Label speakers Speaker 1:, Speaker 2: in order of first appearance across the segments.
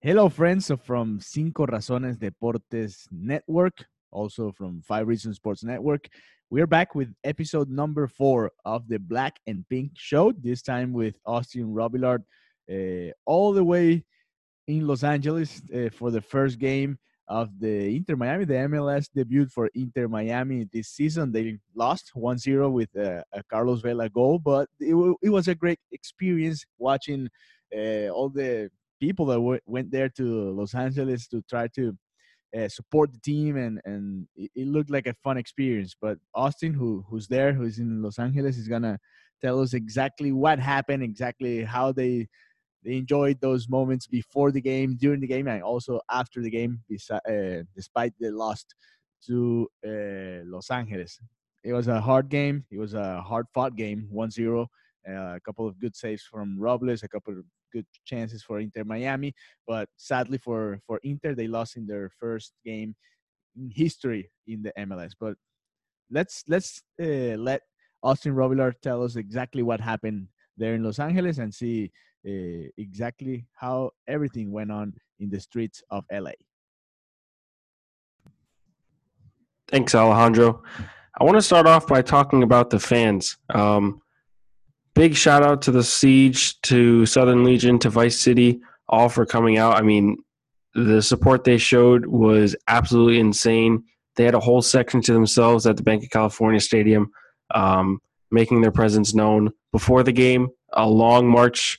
Speaker 1: Hello, friends from Cinco Razones Deportes Network, also from Five Reasons Sports Network. We're back with episode number four of the Black and Pink Show, this time with Austin Robillard, uh, all the way in Los Angeles uh, for the first game of the Inter Miami, the MLS debut for Inter Miami this season. They lost 1 0 with a, Carlos Vela goal, but it, it was a great experience watching uh, all the people that w- went there to Los Angeles to try to uh, support the team, and and it, it, looked like a fun experience. But Austin, who who's there, who's in Los Angeles, is gonna tell us exactly what happened, exactly how they they enjoyed those moments before the game, during the game, and also after the game, uh, despite the loss to uh, Los Angeles. It was a hard game. It was a hard fought game, 1 0. Uh, a couple of good saves from Robles, a couple of good chances for Inter Miami, but sadly for for Inter, they lost in their first game in history in the MLS. But let's let's uh, let Austin Robillard tell us exactly what happened there in Los Angeles and see uh, exactly how everything went on in the streets of LA.
Speaker 2: Thanks, Alejandro. I want to start off by talking about the fans. Um, big shout out to the Siege, to Southern Legion, to Vice City, all for coming out. I mean, the support they showed was absolutely insane. They had a whole section to themselves at the Banc of California Stadium, um, making their presence known before the game. A long march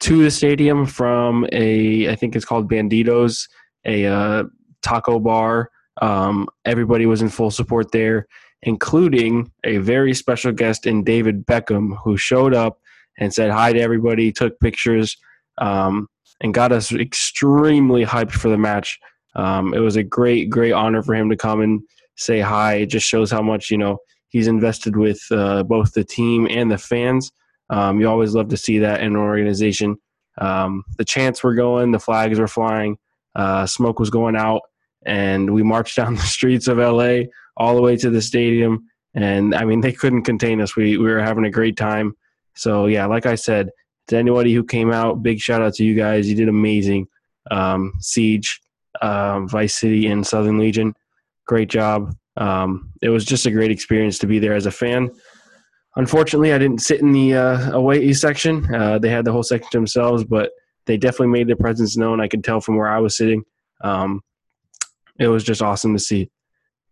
Speaker 2: to the stadium from a, I think it's called Banditos, a uh, taco bar. Um, everybody was in full support there including a very special guest in David Beckham, who showed up and said hi to everybody, took pictures, um, and got us extremely hyped for the match. Um, it was a great, great honor for him to come and say hi. It just shows how much you know he's invested with uh, both the team and the fans. Um, you always love to see that in an organization. Um, the chants were going, the flags were flying, uh, smoke was going out, and we marched down the streets of LA all the way to the stadium. And I mean, they couldn't contain us. We, we were having a great time. So, yeah, like I said, to anybody who came out, big shout out to you guys. You did amazing. Um, Siege, uh, Vice City, and Southern Legion, great job. Um, it was just a great experience to be there as a fan. Unfortunately, I didn't sit in the uh, away section. Uh, they had the whole section to themselves, but they definitely made their presence known. I could tell from where I was sitting. Um, it was just awesome to see.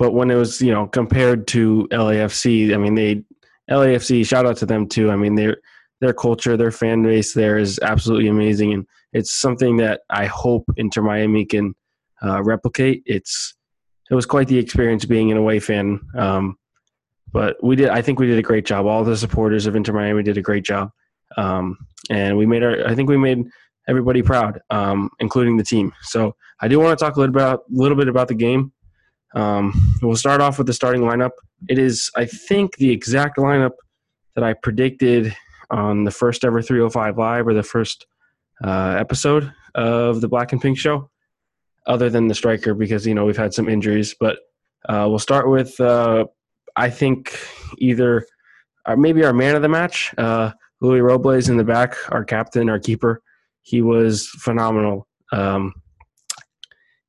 Speaker 2: But when it was, you know, compared to LAFC, I mean, they LAFC, shout out to them too. I mean, their their culture, their fan base there is absolutely amazing, and it's something that I hope Inter Miami can uh, replicate. It's it was quite the experience being an away fan. Um, but we did. I think we did a great job. All the supporters of Inter Miami did a great job, um, and we made our. I think we made everybody proud, um, including the team. So I do want to talk a little about, a little bit about the game. Um, we'll start off with the starting lineup. It is, I think, the exact lineup that I predicted on the first ever 305 Live or the first uh, episode of the Black and Pink Show, other than the striker because you know we've had some injuries. But uh, we'll start with uh, I think either uh, maybe our man of the match, uh, Luis Robles in the back, our captain, our keeper. He was phenomenal. Um,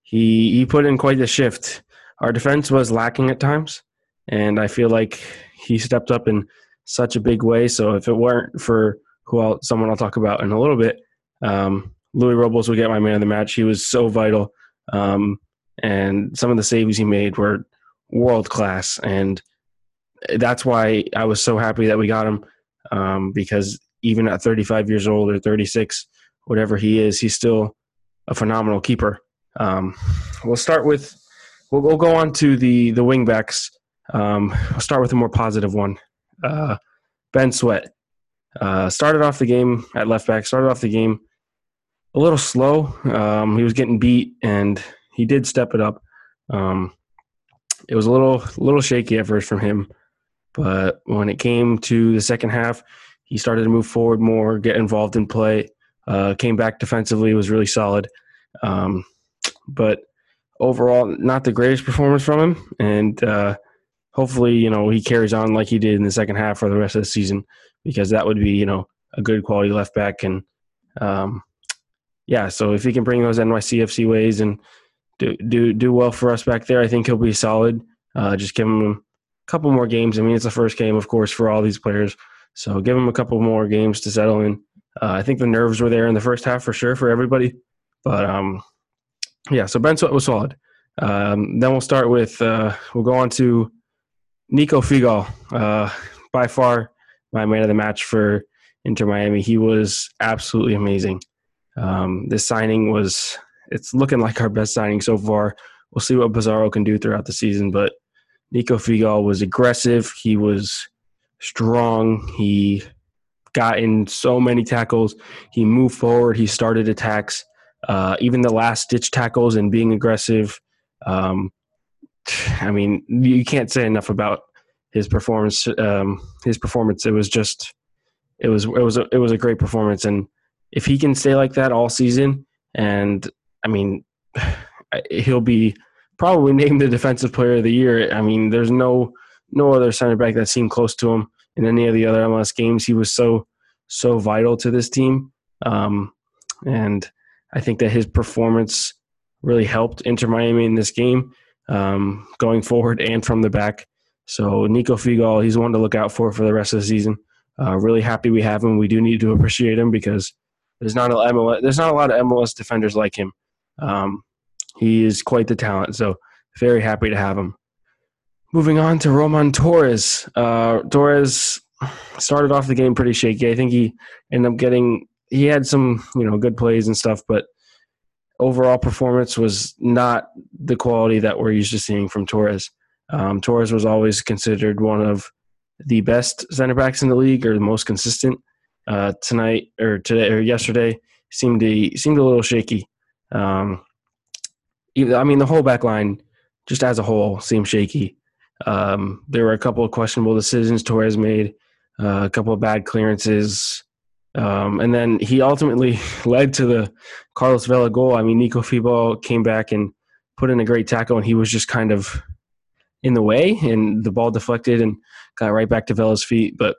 Speaker 2: he he put in quite the shift our defense was lacking at times, and I feel like he stepped up in such a big way. So if it weren't for who I'll, someone I'll talk about in a little bit, um, Luis Robles would get my man of the match. He was so vital, um, and some of the saves he made were world class, and that's why I was so happy that we got him um, because even at 35 years old or 36, whatever he is, he's still a phenomenal keeper. Um, we'll start with We'll, we'll go on to the the wingbacks. Um, I'll start with a more positive one. Uh, ben Sweat uh, started off the game at left back. Started off the game a little slow. Um, he was getting beat, and he did step it up. Um, it was a little little shaky at first from him, but when it came to the second half, he started to move forward more, get involved in play. Uh, came back defensively, was really solid. Um, but overall, not the greatest performance from him, and uh, hopefully, you know, he carries on like he did in the second half for the rest of the season, because that would be, you know, a good quality left back and um, yeah, so if he can bring those NYCFC ways and do do do well for us back there, I think he'll be solid. Uh, just give him a couple more games. I mean, it's the first game, of course, for all these players. So give him a couple more games to settle in. Uh, I think the nerves were there in the first half for sure for everybody. But um, yeah, so Ben Sweat was solid. Um, then we'll start with uh, we'll go on to Nico Figal. Uh, by far my man of the match for Inter Miami. He was absolutely amazing. Um, this signing was it's looking like our best signing so far. We'll see what Pizarro can do throughout the season, but Nico Figal was aggressive. He was strong. He got in so many tackles. He moved forward. He started attacks. Uh, even the last ditch tackles and being aggressive. Um, I mean, you can't say enough about his performance. Um, his performance. It was just, it was, it was, a, it was a great performance. And if he can stay like that all season, and I mean, he'll be probably named the defensive player of the year. I mean, there's no no other center back that seemed close to him in any of the other MLS games. He was so so vital to this team, um, and I think that his performance really helped Inter Miami in this game, um, going forward and from the back. So Nico Figal, he's one to look out for for the rest of the season. Uh, really happy we have him. We do need to appreciate him because there's not a MLS, there's not a lot of MLS defenders like him. Um, he is quite the talent. So very happy to have him. Moving on to Roman Torres. Uh, Torres started off the game pretty shaky. I think he ended up getting he had some you know good plays and stuff, but overall performance was not the quality that we're used to seeing from Torres. Um, Torres was always considered one of the best center backs in the league or the most consistent. Uh, tonight or today or yesterday seemed to seemed a little shaky. Um, I mean, the whole back line, just as a whole, seemed shaky. Um, there were a couple of questionable decisions Torres made, uh, a couple of bad clearances. Um, and then he ultimately led to the Carlos Vela goal. I mean, Nico Figal came back and put in a great tackle, and he was just kind of in the way, and the ball deflected and got right back to Vela's feet. But,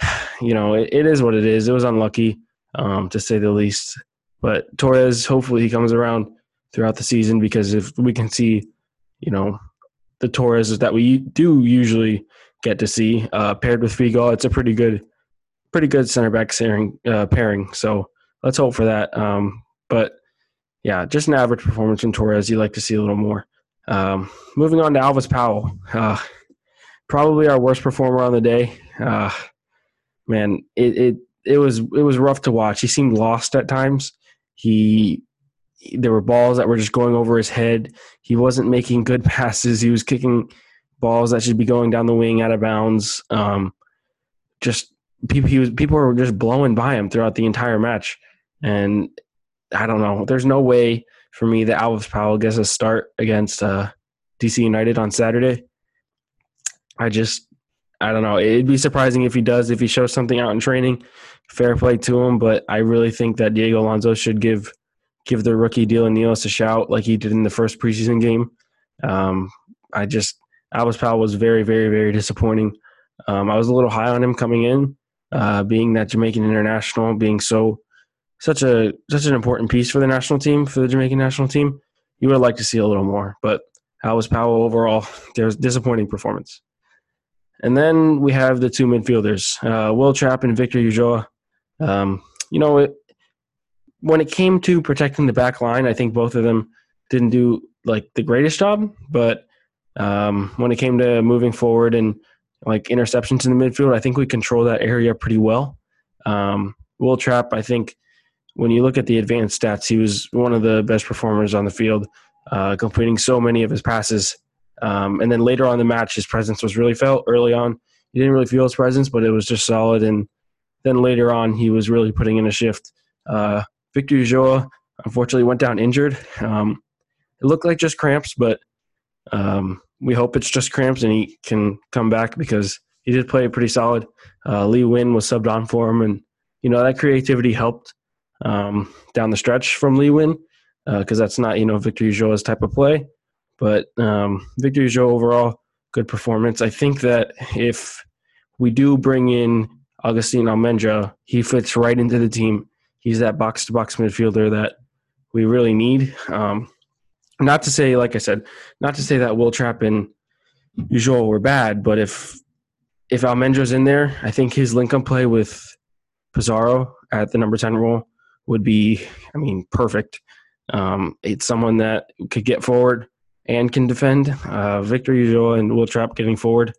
Speaker 2: you know, it, it is what it is. It was unlucky, um, to say the least. But Torres, hopefully, he comes around throughout the season because if we can see, you know, the Torres that we do usually get to see uh, paired with Figal, it's a pretty good, pretty good center back pairing. Uh, pairing. So let's hope for that. Um, but yeah, just an average performance from Torres. You'd like to see a little more. Um, moving on to Alvas Powell, uh, probably our worst performer on the day. Uh, man, it, it it was it was rough to watch. He seemed lost at times. He there were balls that were just going over his head. He wasn't making good passes. He was kicking balls that should be going down the wing out of bounds. Um, just people, he was people were just blowing by him throughout the entire match, and I don't know. There's no way for me that Alvas Powell gets a start against uh, DC United on Saturday. I just I don't know. It'd be surprising if he does if he shows something out in training. Fair play to him, but I really think that Diego Alonso should give give the rookie Dylan Nealis a shout like he did in the first preseason game. Um, I just Alvas Powell was very, very, very disappointing. Um, I was a little high on him coming in, uh, being that Jamaican international, being so such a such an important piece for the national team for the Jamaican national team. You would like to see a little more, but Alvas Powell overall, there's disappointing performance. And then we have the two midfielders, uh, Wil Trapp and Victor Ulloa. Um, you know, it, when it came to protecting the back line, I think both of them didn't do like the greatest job. But um, when it came to moving forward and like interceptions in the midfield, I think we control that area pretty well. Um, Wil Trapp, I think when you look at the advanced stats, he was one of the best performers on the field, uh, completing so many of his passes. Um, and then later on the match, his presence was really felt early on. You didn't really feel his presence, but it was just solid. And then later on, he was really putting in a shift. Uh, Victor Ulloa unfortunately went down injured. Um, it looked like just cramps, but um, we hope it's just cramps and he can come back because he did play pretty solid. Uh, Lee Nguyen was subbed on for him, and you know that creativity helped um, down the stretch from Lee Nguyen because uh, that's not you know Victor Ulloa's type of play. But um, Victor Ulloa overall good performance. I think that if we do bring in Augustine Almendra, he fits right into the team he's that box to box midfielder that we really need. Um, not to say, like I said, not to say that Wil Trapp and Ulloa were bad, but if if Almendra's in there, I think his link up play with Pizarro at the number 10 role would be, I mean, perfect. Um, it's someone that could get forward and can defend. Uh, Victor Ulloa and Wil Trapp getting forward,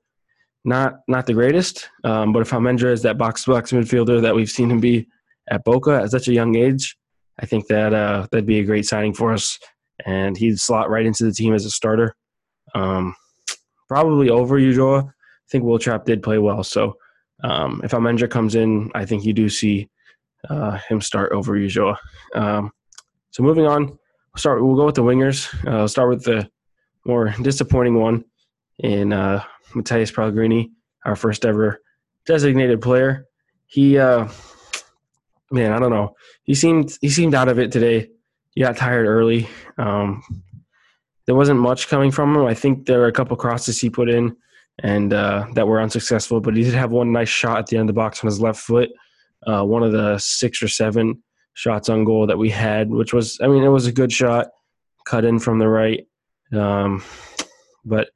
Speaker 2: not not the greatest. Um, but if Almendra is that box to box midfielder that we've seen him be at Boca at such a young age, I think that uh, that'd be a great signing for us. And he'd slot right into the team as a starter. Um, probably over Ulloa. I think Wil Trapp did play well. So um, if Almendra comes in, I think you do see uh, him start over Ulloa. Um, so moving on, we'll start. We'll go with the wingers. Uh, I'll start with the more disappointing one in uh, Matías Pellegrini, our first ever designated player. He, uh, man, I don't know. He seemed he seemed out of it today. He got tired early. Um, there wasn't much coming from him. I think there were a couple crosses he put in and uh, that were unsuccessful, but he did have one nice shot at the end of the box on his left foot. Uh, one of the six or seven shots on goal that we had, which was, I mean, it was a good shot, cut in from the right. Um, but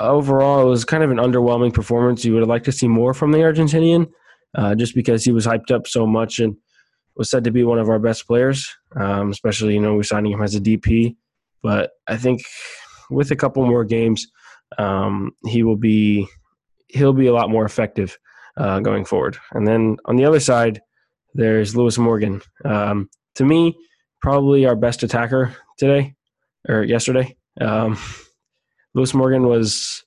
Speaker 2: overall, it was kind of an underwhelming performance. You would have liked to see more from the Argentinian, uh, just because he was hyped up so much and was said to be one of our best players. Um, especially, you know, we're signing him as a DP. But I think with a couple more games, um, he will be he'll be a lot more effective uh, going forward. And then on the other side, there's Lewis Morgan. Um, to me, probably our best attacker today or yesterday. Um, Lewis Morgan was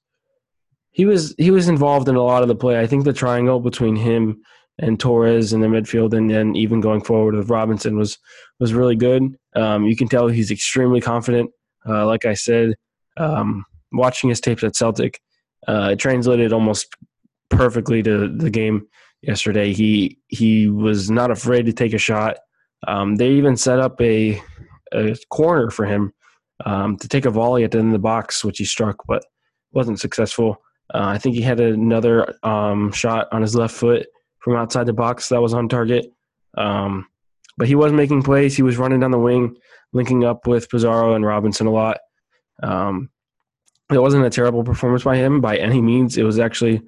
Speaker 2: he was he was involved in a lot of the play. I think the triangle between him and Torres in the midfield, and then even going forward with Robinson was was really good. Um, you can tell he's extremely confident. Uh, like I said, um, watching his tapes at Celtic, uh, it translated almost perfectly to the game yesterday. He he was not afraid to take a shot. Um, they even set up a a corner for him um, to take a volley at the end of the box, which he struck, but wasn't successful. Uh, I think he had another um, shot on his left foot from outside the box that was on target. Um, but he was making plays. He was running down the wing, linking up with Pizarro and Robinson a lot. Um, it wasn't a terrible performance by him by any means. It was actually,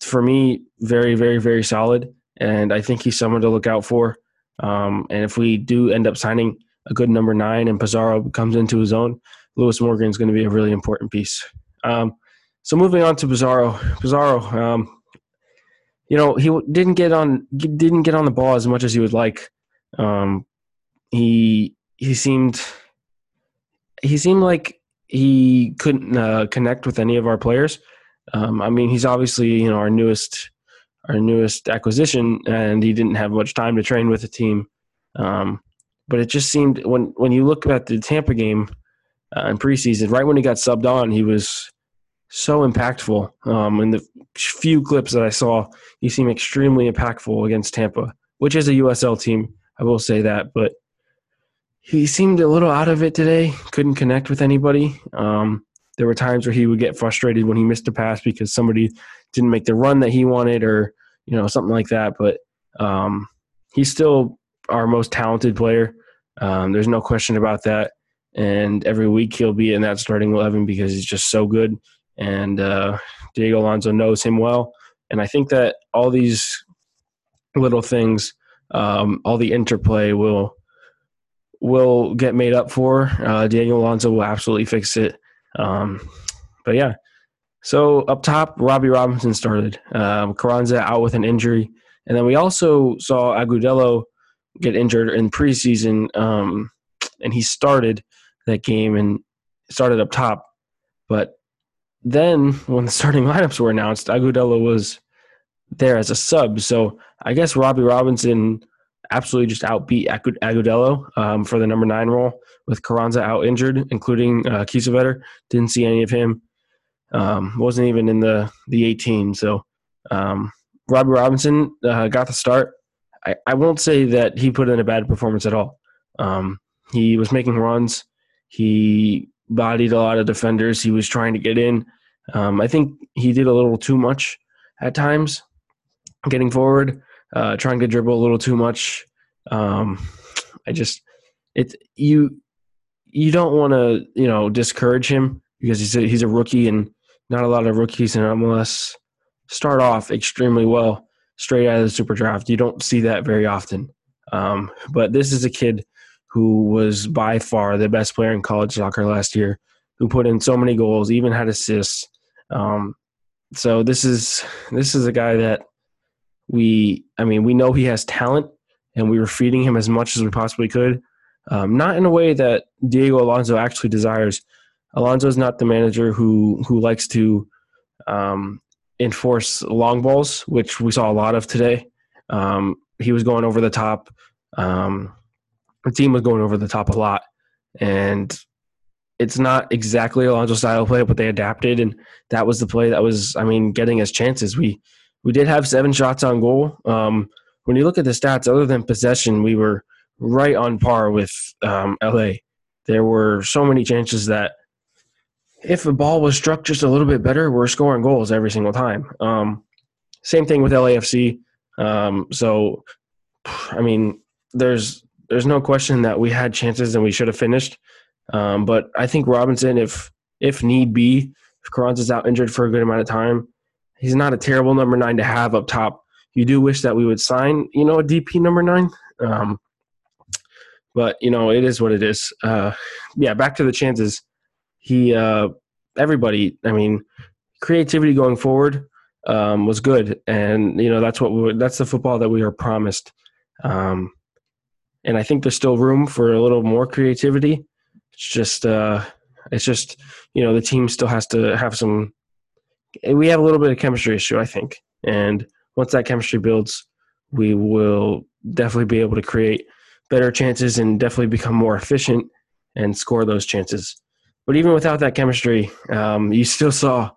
Speaker 2: for me, very, very, very solid. And I think he's someone to look out for. Um, and if we do end up signing a good number nine and Pizarro comes into his own, Lewis Morgan is going to be a really important piece. Um, so moving on to Pizarro, Pizarro, um, you know, he didn't get on didn't get on the ball as much as he would like. Um, he he seemed he seemed like he couldn't uh, connect with any of our players. Um, I mean, he's obviously you know our newest our newest acquisition, and he didn't have much time to train with the team. Um, but it just seemed when when you look at the Tampa game uh, in preseason, right when he got subbed on, he was so impactful. Um, in the few clips that I saw, he seemed extremely impactful against Tampa, which is a USL team. I will say that, but he seemed a little out of it today. Couldn't connect with anybody. Um, there were times where he would get frustrated when he missed a pass because somebody didn't make the run that he wanted, or you know something like that. But um, he's still our most talented player. Um, there's no question about that. And every week he'll be in that starting eleven because he's just so good. And uh, Diego Alonso knows him well. And I think that all these little things, um, all the interplay will will get made up for. Uh, Daniel Alonso will absolutely fix it. Um, but yeah, so up top, Robbie Robinson started. Um, Carranza out with an injury, and then we also saw Agudelo get injured in preseason, um, and he started that game and started up top. But then, when the starting lineups were announced, Agudelo was there as a sub. So I guess Robbie Robinson absolutely just outbeat Agudelo um, for the number nine role with Carranza out injured, including uh. Didn't see any of him. Um, wasn't even in the the 18. So um, Robbie Robinson uh, got the start. I, I won't say that he put in a bad performance at all. Um, he was making runs. He bodied a lot of defenders. He was trying to get in. Um, I think he did a little too much at times, getting forward uh, trying to dribble a little too much Um, I just it you you don't want to you know discourage him because he's a, he's a rookie and not a lot of rookies in MLS start off extremely well straight out of the super draft. You don't see that very often. Um, but this is a kid who was by far the best player in college soccer last year, who put in so many goals, even had assists. Um, so this is this is a guy that we, I mean, we know he has talent, and we were feeding him as much as we possibly could. Um, not in a way that Diego Alonso actually desires. Alonso is not the manager who who likes to um, enforce long balls, which we saw a lot of today. Um, he was going over the top. Um, the team was going over the top a lot, and it's not exactly a Alonso style play, but they adapted, and that was the play that was, I mean, getting us chances. We we did have seven shots on goal. Um, when you look at the stats, other than possession, we were right on par with um, LA. There were so many chances that if the ball was struck just a little bit better, we're scoring goals every single time. Um, same thing with LAFC. Um, so, I mean, there's there's no question that we had chances and we should have finished. Um, but I think Robinson, if if need be, if Carranza's out injured for a good amount of time, he's not a terrible number nine to have up top. You do wish that we would sign, you know, a DP number nine. Um, but you know, it is what it is. Uh, yeah, back to the chances. He, uh, everybody. I mean, creativity going forward um, was good, and you know that's what we, that's the football that we are promised. Um, and I think there's still room for a little more creativity. It's just, uh, it's just, you know, the team still has to have some. We have a little bit of chemistry issue, I think, and once that chemistry builds, we will definitely be able to create better chances and definitely become more efficient and score those chances. But even without that chemistry, um, you still saw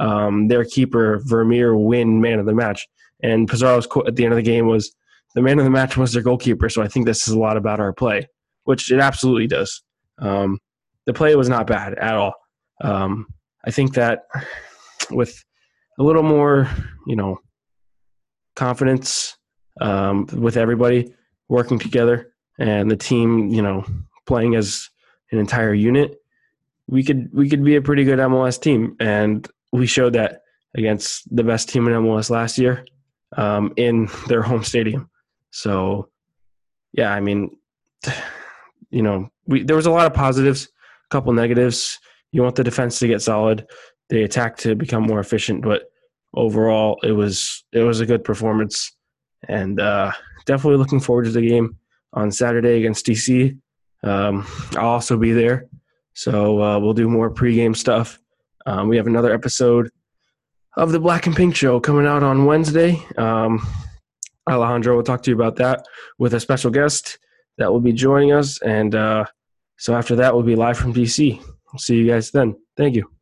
Speaker 2: um, their keeper Vermeer win man of the match. And Pizarro's quote at the end of the game was, "The man of the match was their goalkeeper." So I think this is a lot about our play, which it absolutely does. Um, the play was not bad at all. Um, I think that with a little more, you know, confidence um, with everybody working together, and the team, you know, playing as an entire unit, we could we could be a pretty good MLS team, and we showed that against the best team in MLS last year um, in their home stadium. So, yeah, I mean, you know, we there was a lot of positives, a couple negatives. You want the defense to get solid, the attack to become more efficient, but overall, it was it was a good performance, and uh, definitely looking forward to the game on Saturday against DC. Um, I'll also be there, so uh, we'll do more pregame stuff. Um, we have another episode of the Black and Pink Show coming out on Wednesday. Um, Alejandro will talk to you about that with a special guest that will be joining us, and uh, so after that, we'll be live from DC. We'll see you guys then. Thank you.